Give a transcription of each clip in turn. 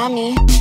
Miami.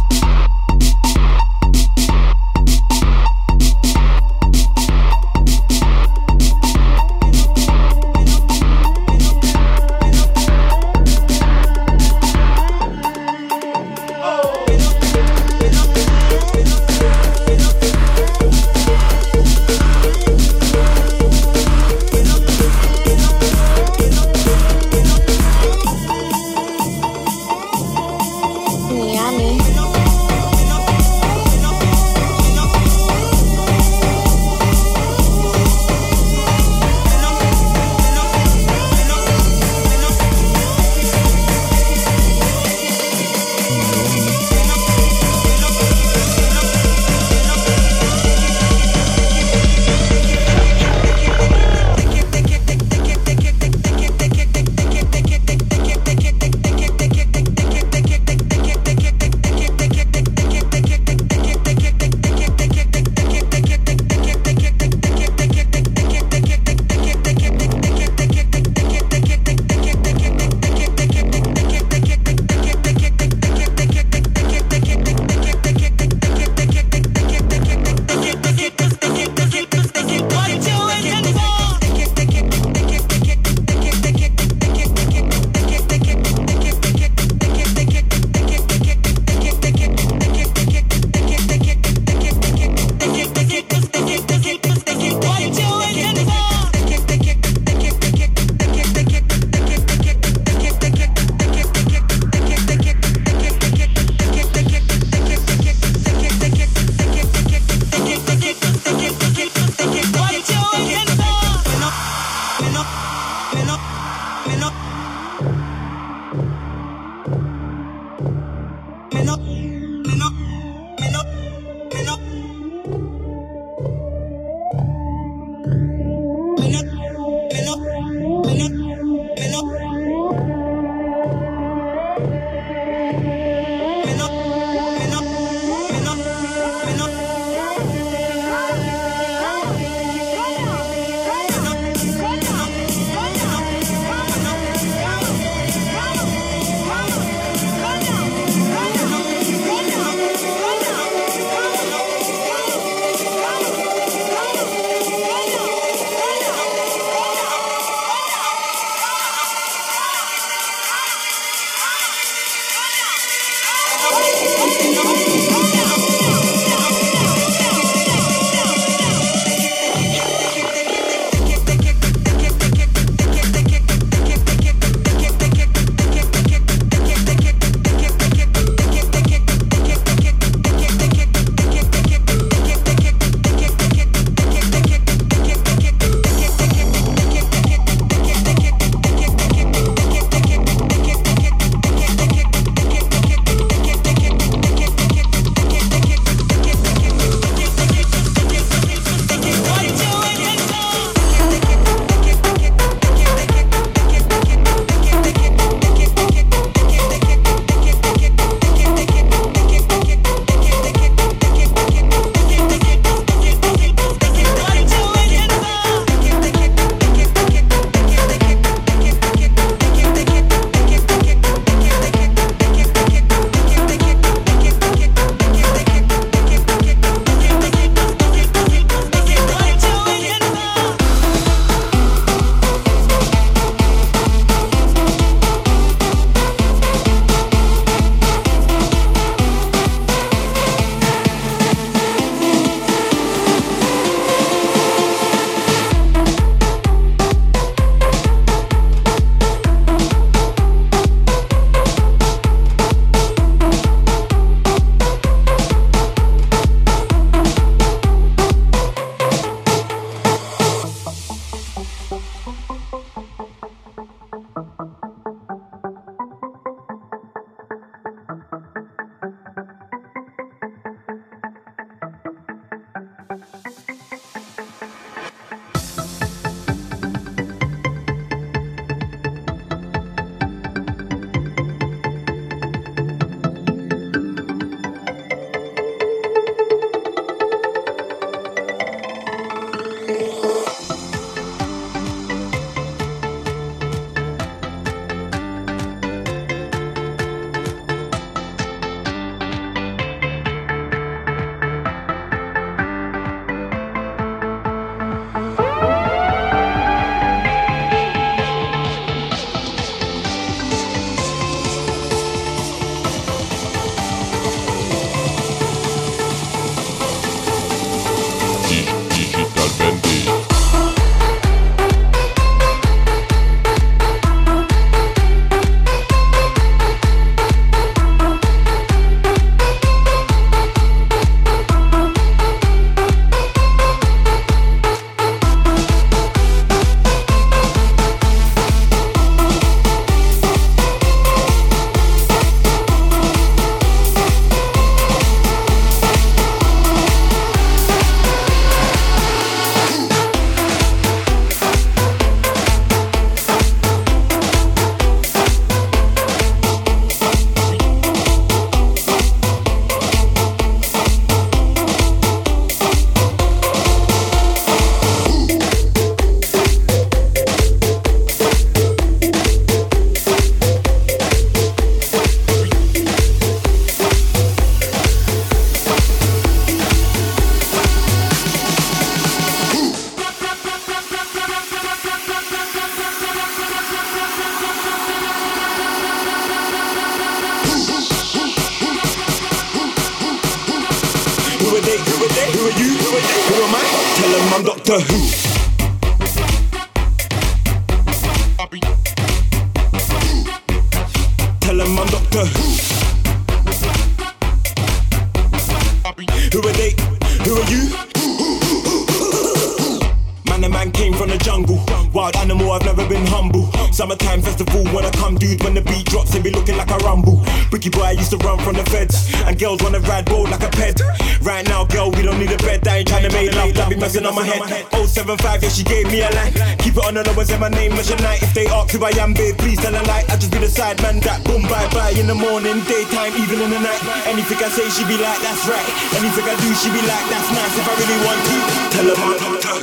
Babe, please tell a lie. I just be the side man that boom, bye bye. In the morning, daytime, even in the night. Anything I say, she be like, that's right. Anything I do, she be like, that's nice. If I really want to, tell her my doctor.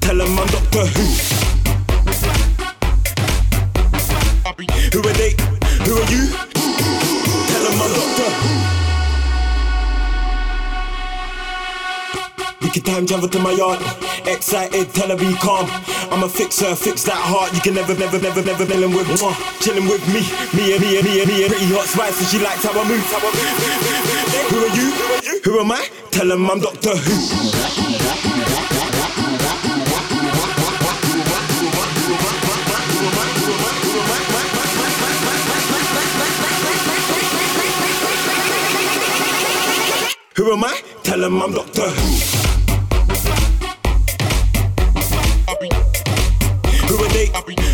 Tell him I'm Doctor. Who Travel to my yard. Excited, tell her be calm. I'm a fixer, fix that heart. You can never, never, never, never dealing with me. Chilling with me, me and me and me and me and pretty hot spice, and she likes. How I move. Who are you? Who am I? Tell him I'm Doctor Who. Who am I? Tell him I'm Doctor Who. Who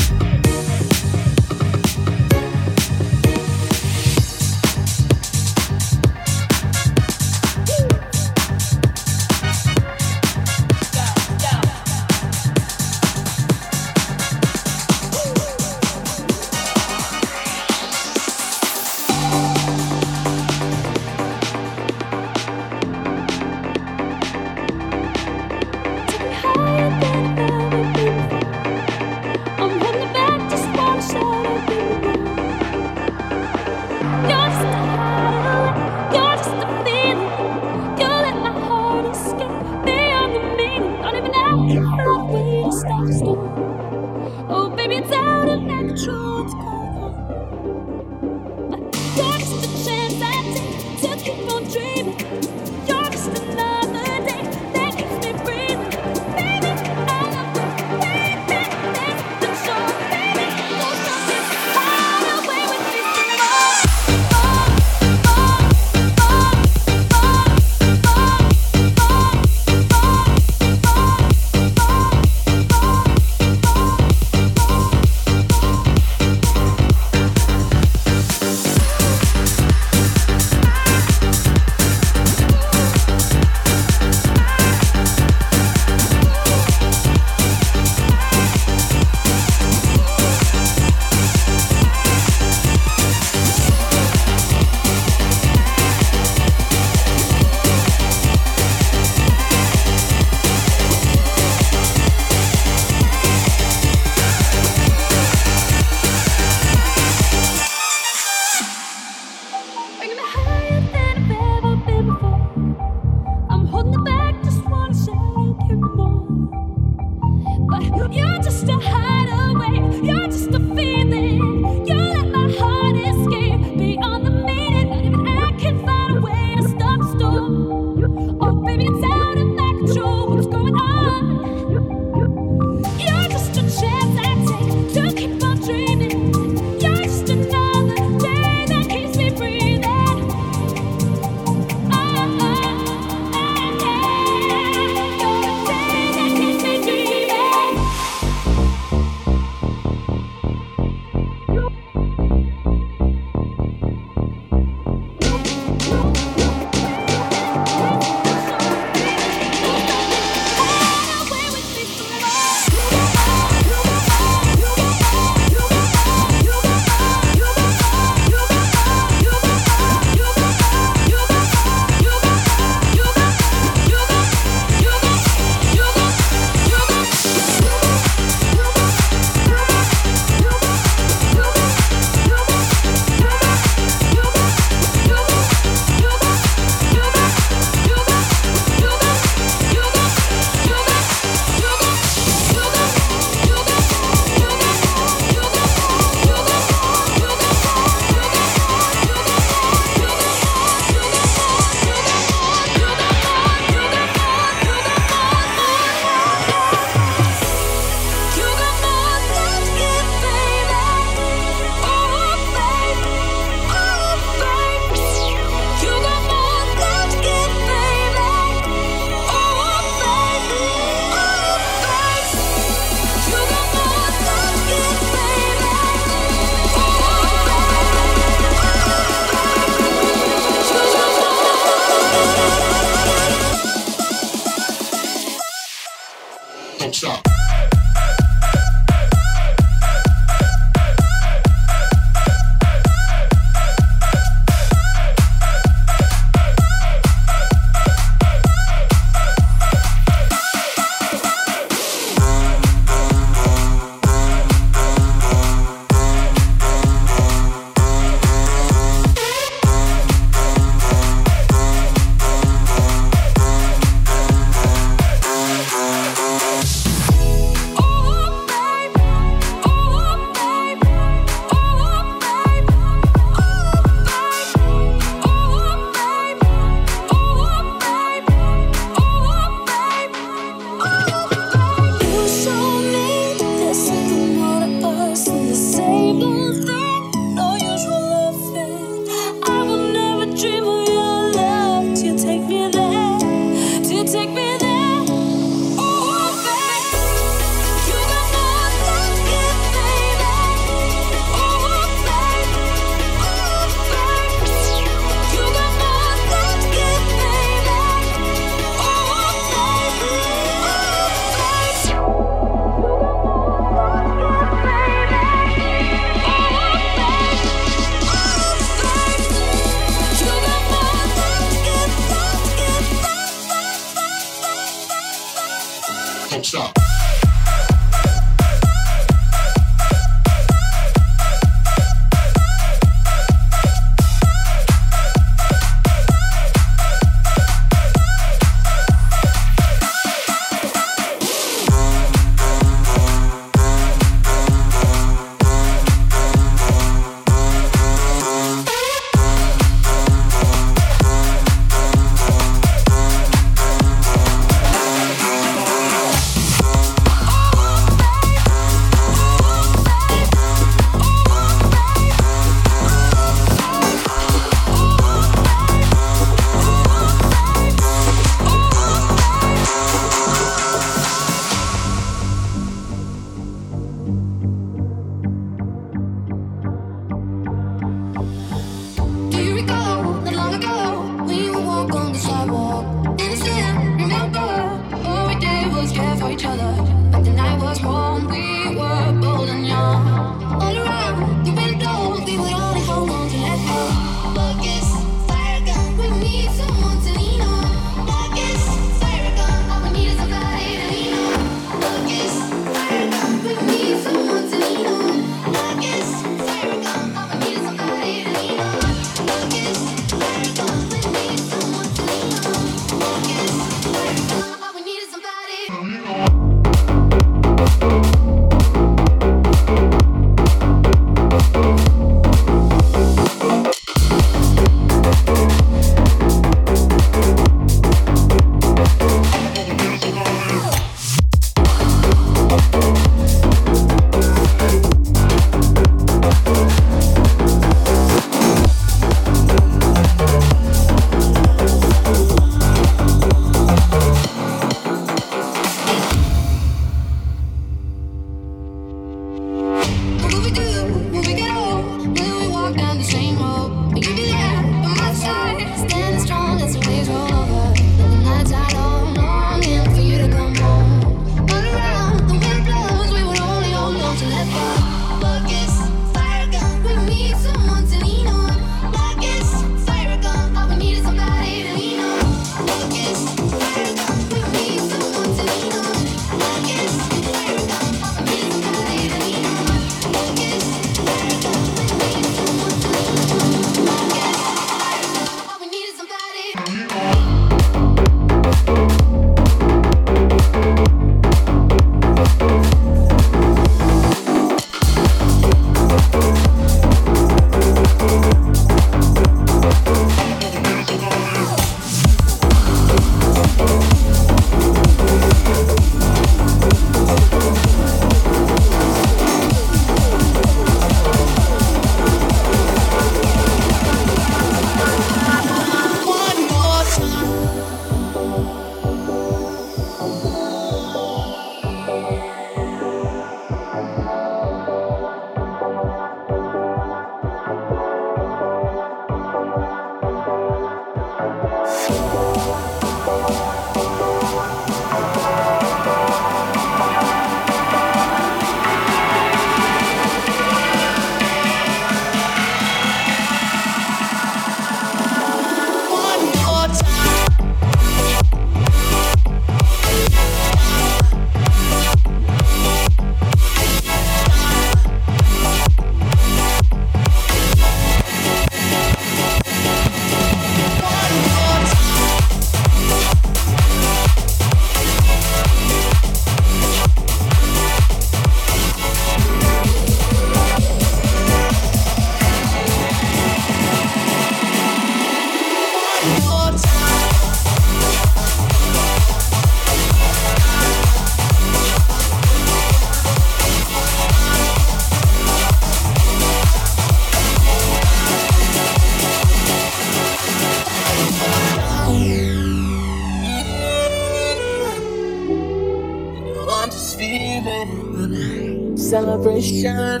celebration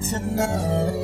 tonight.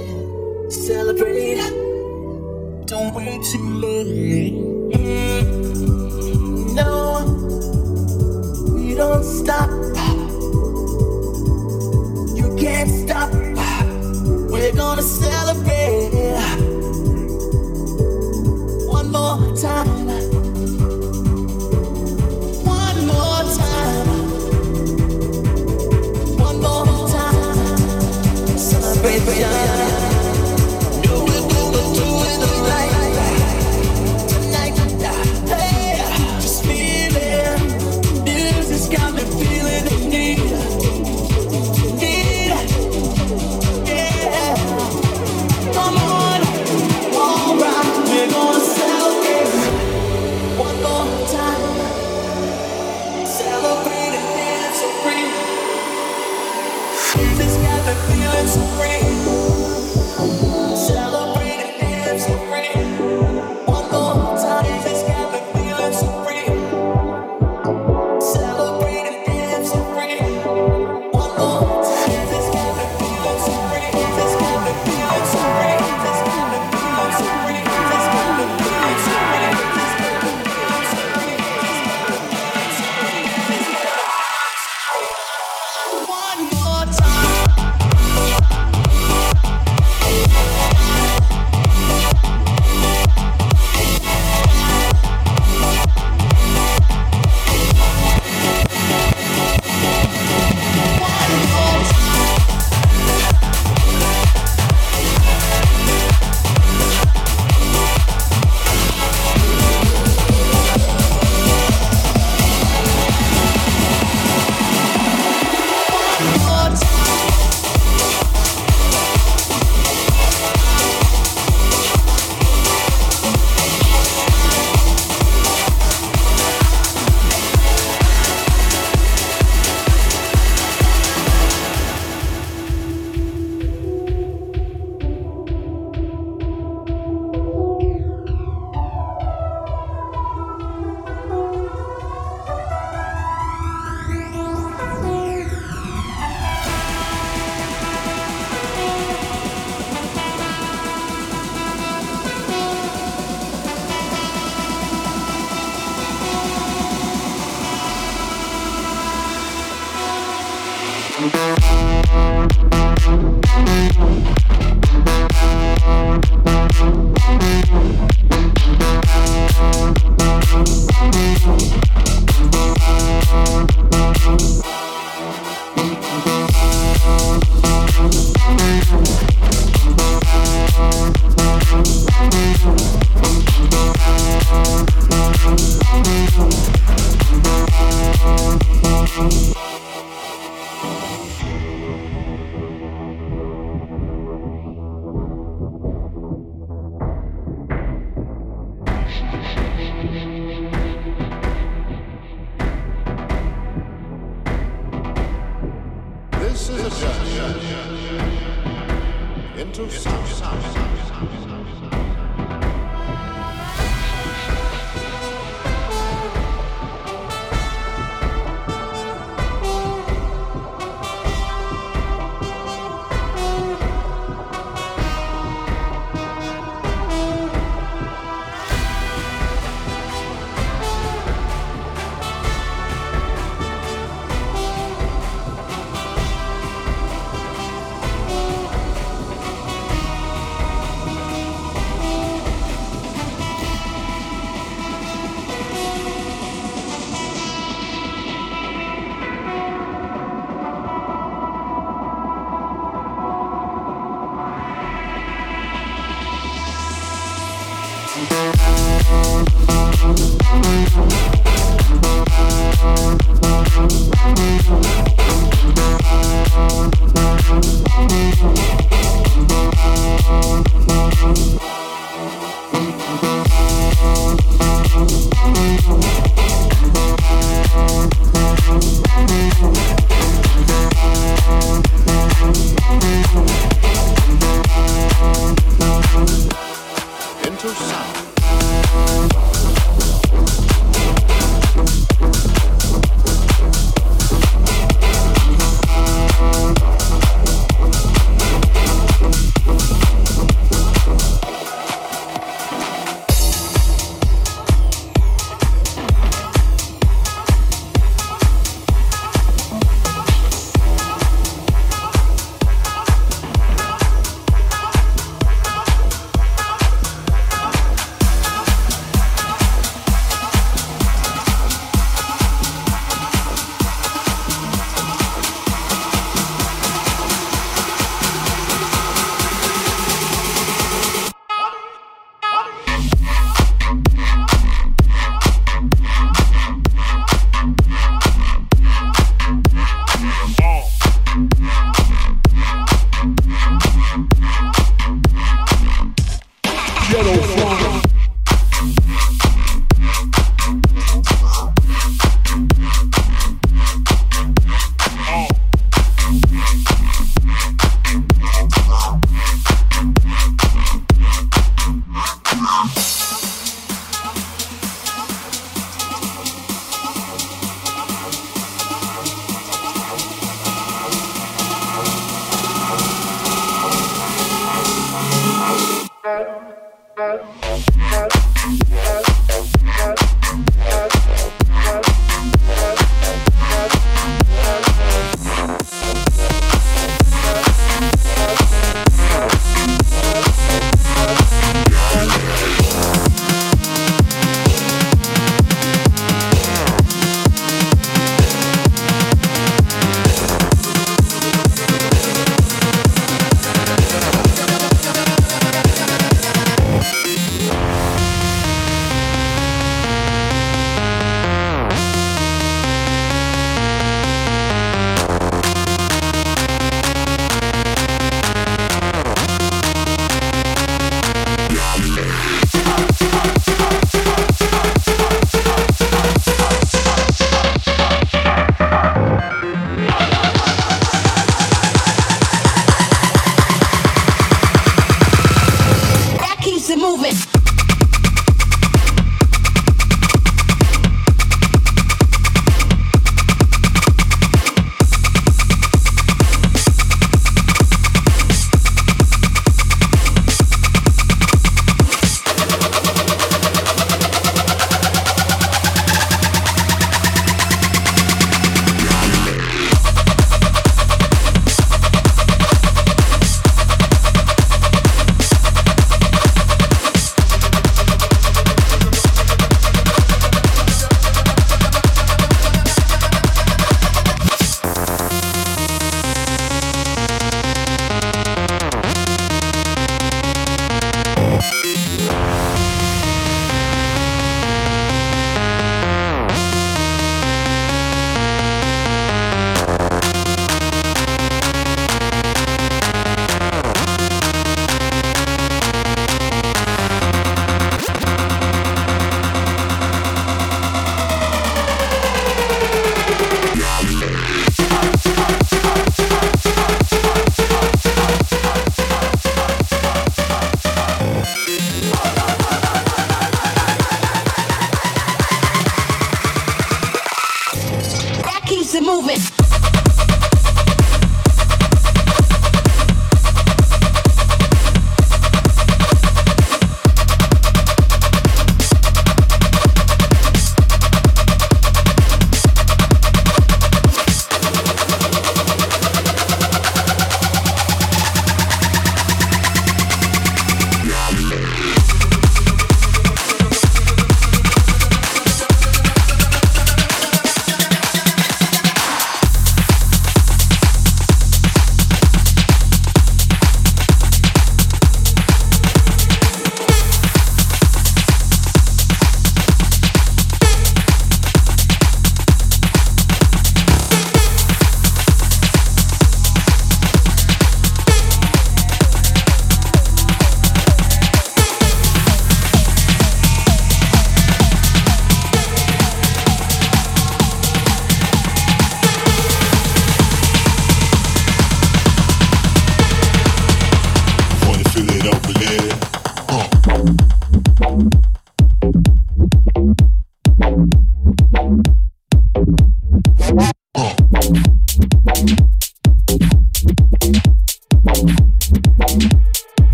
Into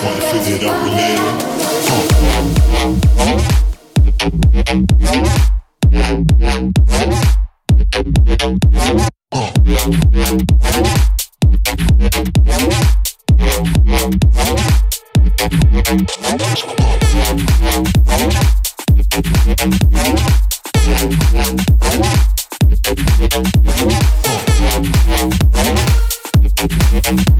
Wanna it up with it. It's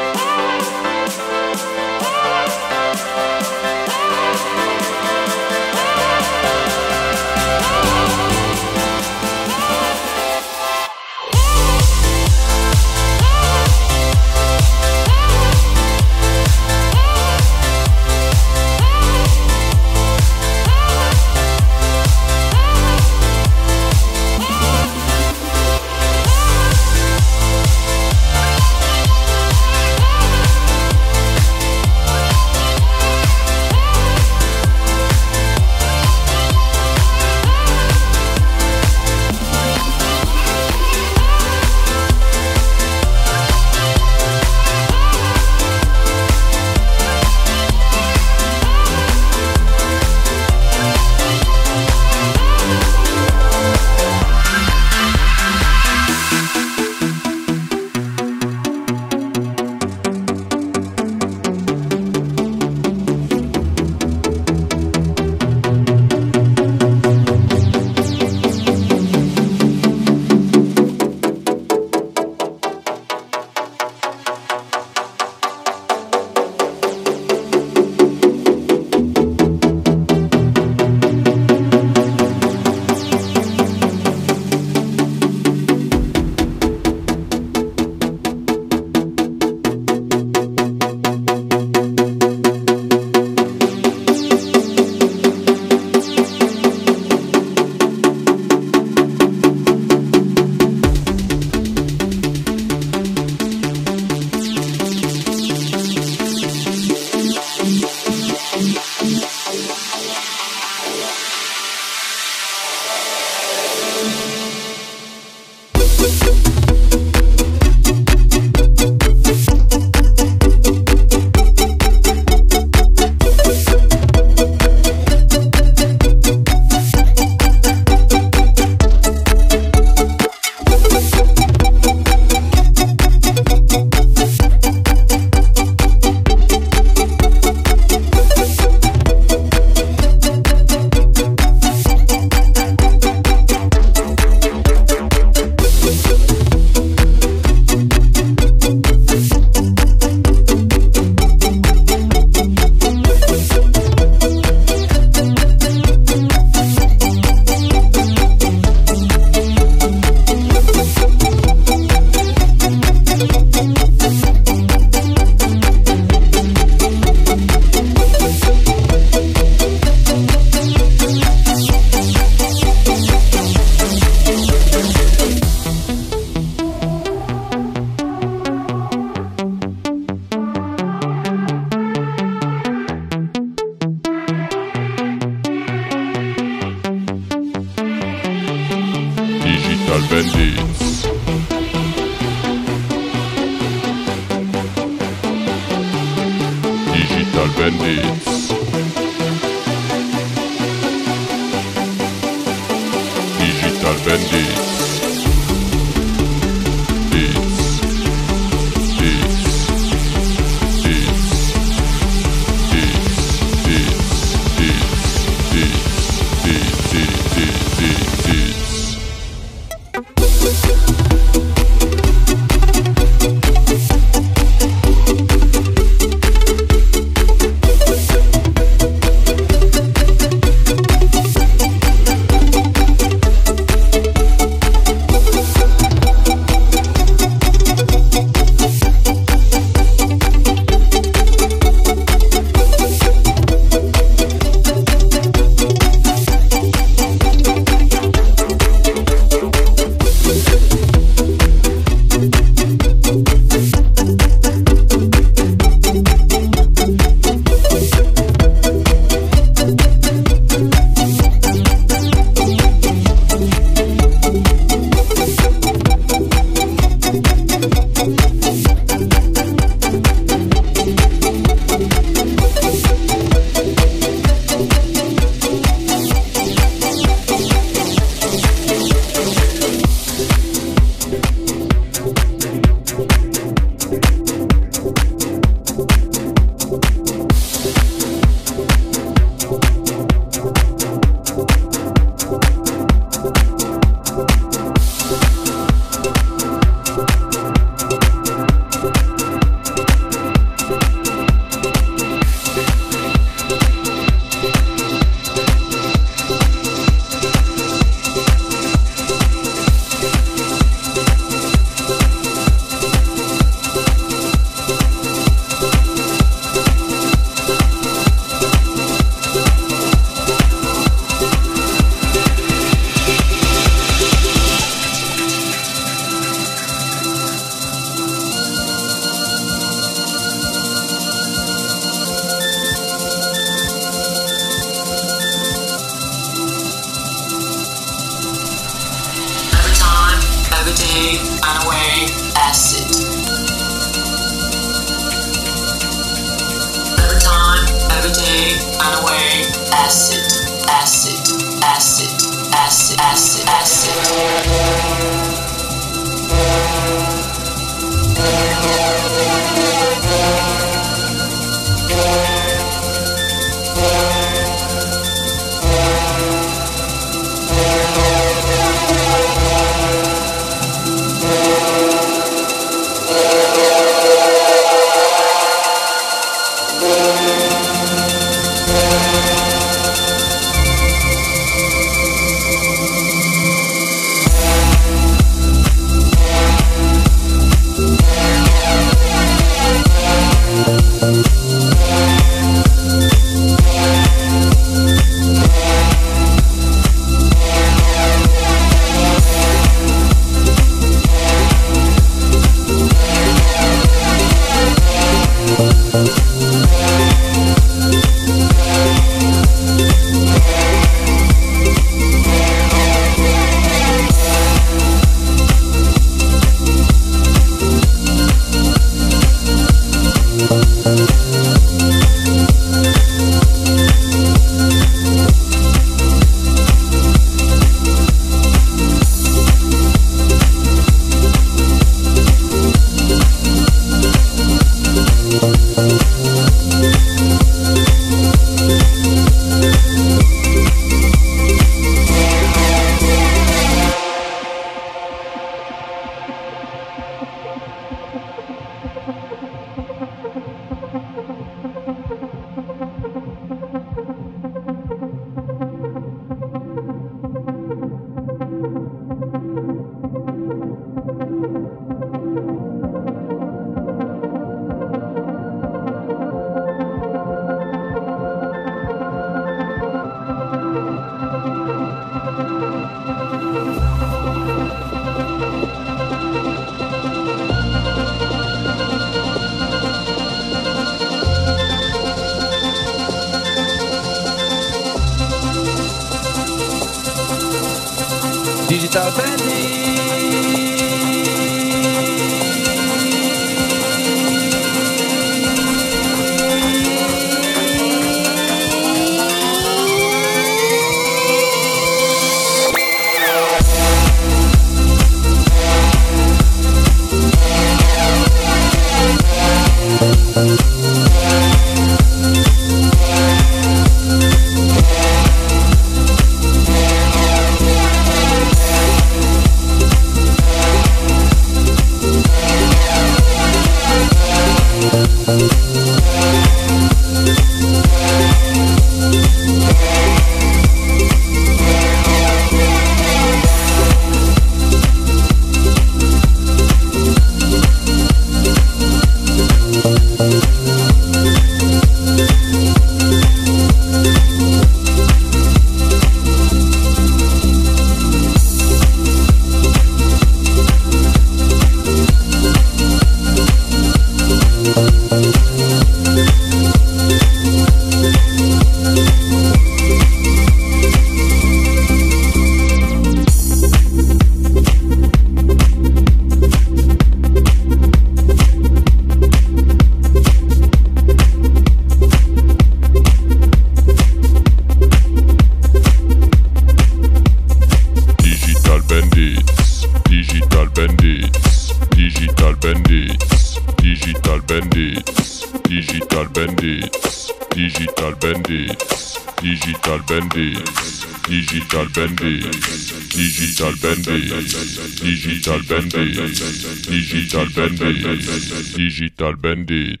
Digital Bandit.